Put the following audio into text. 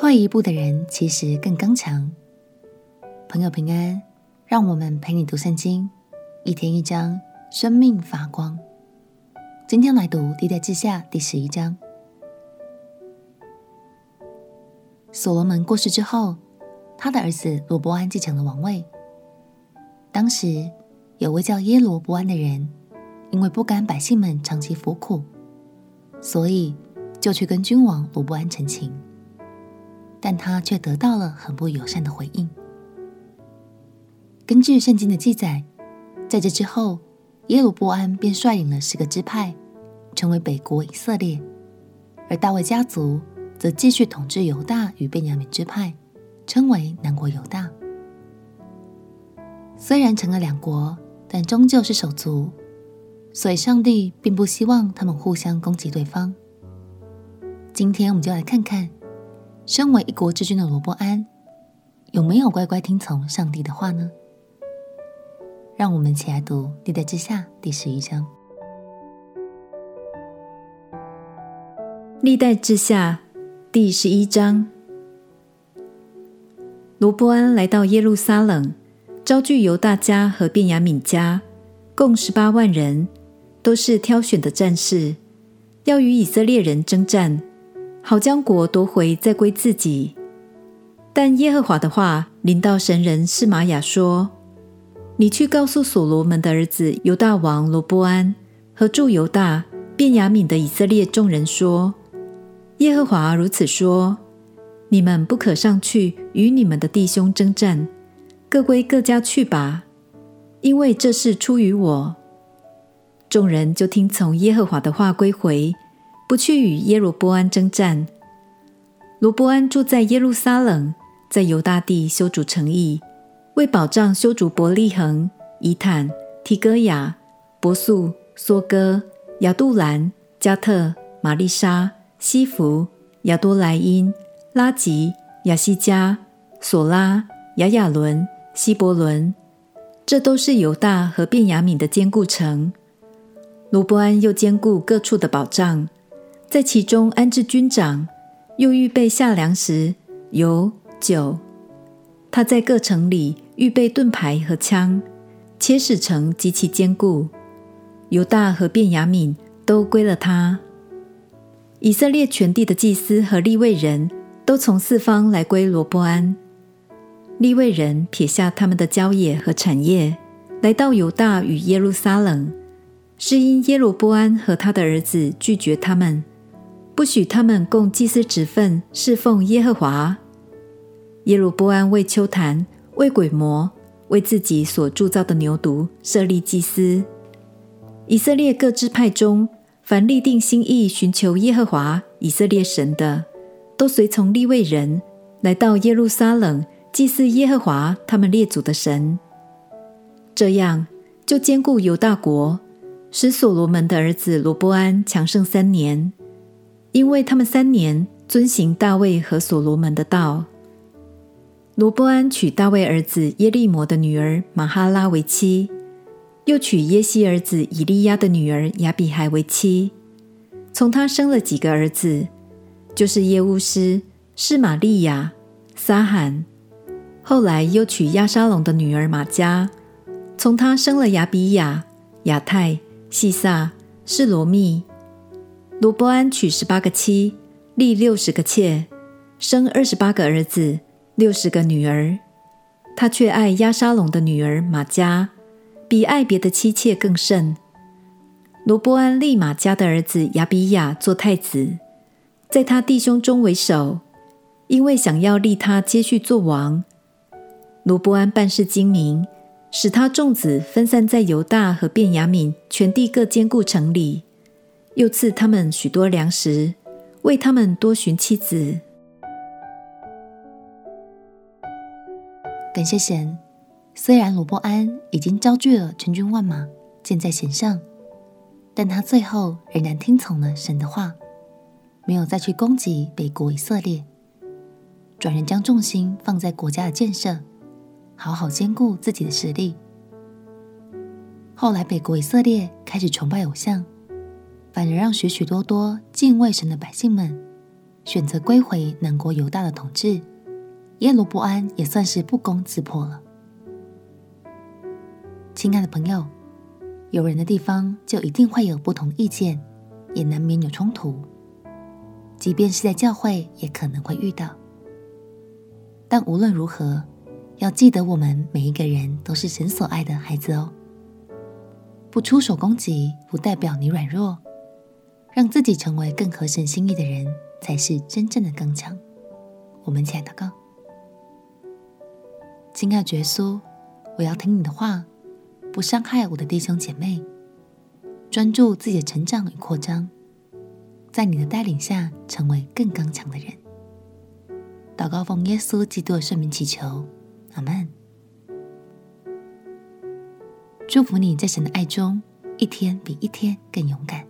退一步的人其实更刚强。朋友平安，让我们陪你读圣经，一天一章，生命发光。今天来读历代志下第十一章。所罗门过世之后，他的儿子罗波安继承了王位。当时有位叫耶罗波安的人，因为不甘百姓们长期服苦，所以就去跟君王罗波安陈情。但他却得到了很不友善的回应。根据圣经的记载，在这之后，耶罗波安便率领了十个支派，成为北国以色列，而大卫家族则继续统治犹大与便雅悯支派，称为南国犹大。虽然成了两国，但终究是手足，所以上帝并不希望他们互相攻击对方。今天我们就来看看。身为一国之君的罗伯安，有没有乖乖听从上帝的话呢？让我们一起来读《历代志下》第十一章。《历代志下》第十一章，罗伯安来到耶路撒冷，招聚犹大家和便雅悯家，共十八万人，都是挑选的战士，要与以色列人征战。好将国夺回，再归自己。但耶和华的话临到神人示玛雅说：“你去告诉所罗门的儿子犹大王罗波安和住犹大、便雅悯的以色列众人说：耶和华如此说：你们不可上去与你们的弟兄争战，各归各家去吧，因为这事出于我。”众人就听从耶和华的话归回。不去与耶罗波安征战。罗波安住在耶路撒冷，在犹大地修筑城邑，为保障修筑伯利恒、以坦、提哥亚、伯素、梭哥、亚杜兰、加特、玛丽沙、西弗、亚多莱因、拉吉、亚西加、索拉、亚雅伦、希伯伦，这都是犹大和便雅悯的坚固城。罗波安又兼顾各处的保障。在其中安置军长，又预备下粮食、油、酒。他在各城里预备盾牌和枪，且使城极其坚固。犹大和便雅悯都归了他。以色列全地的祭司和利未人都从四方来归罗波安。利未人撇下他们的郊野和产业，来到犹大与耶路撒冷，是因耶罗波安和他的儿子拒绝他们。不许他们供祭司职分，侍奉耶和华。耶鲁波安为丘坛、为鬼魔、为自己所铸造的牛犊设立祭司。以色列各支派中，凡立定心意寻求耶和华以色列神的，都随从立位人来到耶路撒冷祭祀耶和华他们列祖的神。这样就兼顾犹大国，使所罗门的儿子罗波安强盛三年。因为他们三年遵行大卫和所罗门的道，罗波安娶大卫儿子耶利摩的女儿玛哈拉为妻，又娶耶西儿子以利亚的女儿亚比孩为妻，从他生了几个儿子，就是耶乌斯、示玛利亚、撒罕。后来又娶亚沙龙的女儿玛迦，从他生了亚比亚、亚太、细撒、示罗密。罗波安娶十八个妻，立六十个妾，生二十八个儿子，六十个女儿。他却爱押沙龙的女儿玛迦，比爱别的妻妾更甚。罗波安立玛迦的儿子亚比亚做太子，在他弟兄中为首，因为想要立他接续做王。罗波安办事精明，使他众子分散在犹大和便雅悯全地各坚固城里。又赐他们许多粮食，为他们多寻妻子。感谢神，虽然罗波安已经招聚了全军万马，箭在弦上，但他最后仍然听从了神的话，没有再去攻击北国以色列，转而将重心放在国家的建设，好好坚固自己的实力。后来，北国以色列开始崇拜偶像。反而让许许多多敬畏神的百姓们选择归回南国犹大的统治，耶罗波安也算是不攻自破了。亲爱的朋友，有人的地方就一定会有不同意见，也难免有冲突。即便是在教会，也可能会遇到。但无论如何，要记得我们每一个人都是神所爱的孩子哦。不出手攻击，不代表你软弱。让自己成为更合神心意的人，才是真正的刚强。我们一起来祷告：亲爱的耶稣，我要听你的话，不伤害我的弟兄姐妹，专注自己的成长与扩张，在你的带领下，成为更刚强的人。祷告奉耶稣基督的圣名祈求，阿门。祝福你在神的爱中，一天比一天更勇敢。